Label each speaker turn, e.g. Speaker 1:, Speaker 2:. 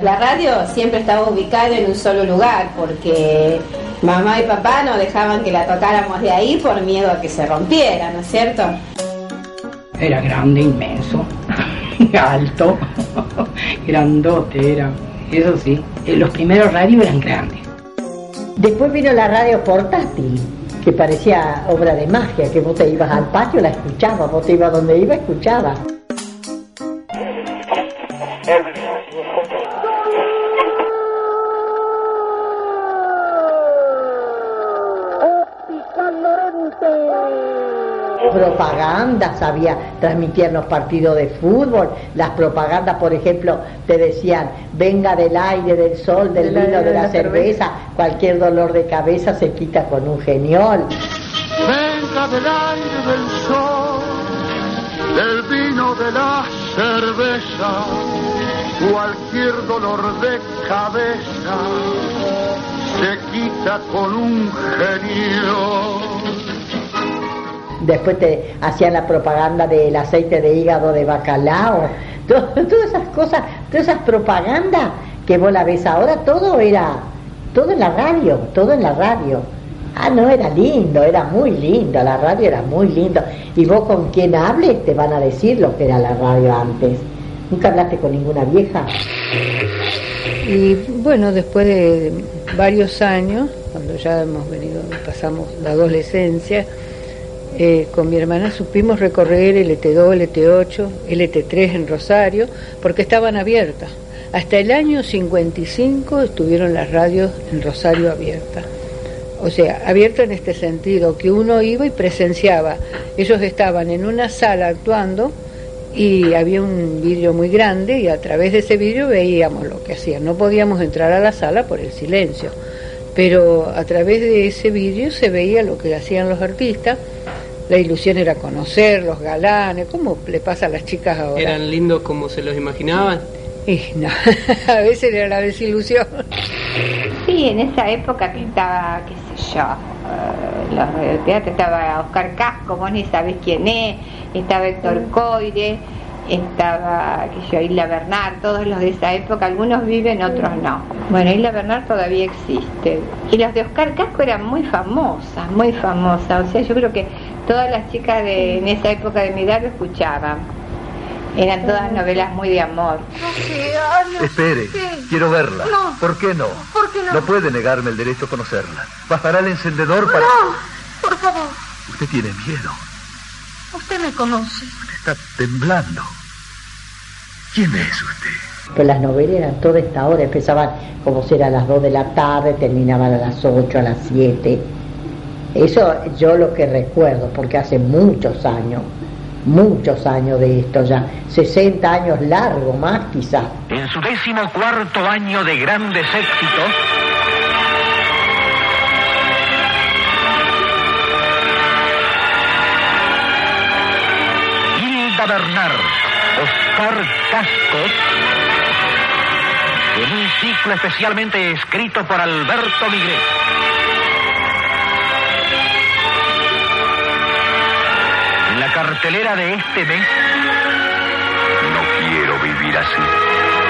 Speaker 1: La radio siempre estaba ubicada en un solo lugar porque mamá y papá no dejaban que la tocáramos de ahí por miedo a que se rompiera, ¿no es cierto?
Speaker 2: Era grande, inmenso, alto, grandote era. Eso sí, eh, los primeros radios eran grandes.
Speaker 3: Después vino la radio portátil, que parecía obra de magia, que vos te ibas al patio, la escuchabas, vos te ibas donde iba, escuchabas. Propagandas, había transmitían los partidos de fútbol, las propagandas, por ejemplo, te decían, venga del aire, del sol, del vino, de la, cerveza, cualquier dolor de cabeza se quita con un geniol.
Speaker 4: Venga del aire, del sol, del vino, de la cerveza, cualquier dolor de cabeza se quita con un genio
Speaker 3: después te hacían la propaganda del aceite de hígado de bacalao, todas esas cosas, todas esas propagandas que vos la ves ahora, todo era, todo en la radio, todo en la radio. Ah, no, era lindo, era muy lindo, la radio era muy lindo. Y vos con quien hables te van a decir lo que era la radio antes. ¿Nunca hablaste con ninguna vieja?
Speaker 5: Y bueno, después de varios años, cuando ya hemos venido, pasamos la adolescencia, eh, con mi hermana supimos recorrer LT2, LT8, LT3 en Rosario, porque estaban abiertas. Hasta el año 55 estuvieron las radios en Rosario abiertas. O sea, abierta en este sentido, que uno iba y presenciaba. Ellos estaban en una sala actuando y había un vidrio muy grande y a través de ese vidrio veíamos lo que hacían. No podíamos entrar a la sala por el silencio, pero a través de ese vidrio se veía lo que hacían los artistas la ilusión era conocer los galanes, ¿cómo le pasa a las chicas ahora?
Speaker 6: ¿Eran lindos como se los imaginaban?
Speaker 5: Y no, a veces era la desilusión.
Speaker 7: Sí, en esa época que estaba, qué sé yo, uh, los teatro estaba Oscar Casco, vos ni sabés quién es, estaba Héctor Coire, estaba que yo, Isla Bernard, todos los de esa época, algunos viven, otros no. Bueno, Isla Bernard todavía existe. Y los de Oscar Casco eran muy famosas, muy famosas. O sea, yo creo que todas las chicas de, en esa época de mi edad lo escuchaban. Eran todas novelas muy de amor.
Speaker 8: Espere, quiero verla.
Speaker 9: No.
Speaker 8: ¿Por qué no?
Speaker 9: ¿Por qué no?
Speaker 8: No puede negarme el derecho a conocerla. Bajará el encendedor para...
Speaker 9: No, por favor.
Speaker 8: Usted tiene miedo.
Speaker 9: Usted me conoce.
Speaker 8: Está temblando. ¿Quién es usted?
Speaker 3: Pues las novelas eran toda esta hora, empezaban como si era a las 2 de la tarde, terminaban a las 8, a las 7. Eso yo lo que recuerdo, porque hace muchos años, muchos años de esto ya, 60 años largo más quizás.
Speaker 10: En su décimo cuarto año de grandes éxitos, Hilda Bernard, Oscar Cascos, en un ciclo especialmente escrito por Alberto Miguel. Cartelera de este mes,
Speaker 8: No quiero vivir así.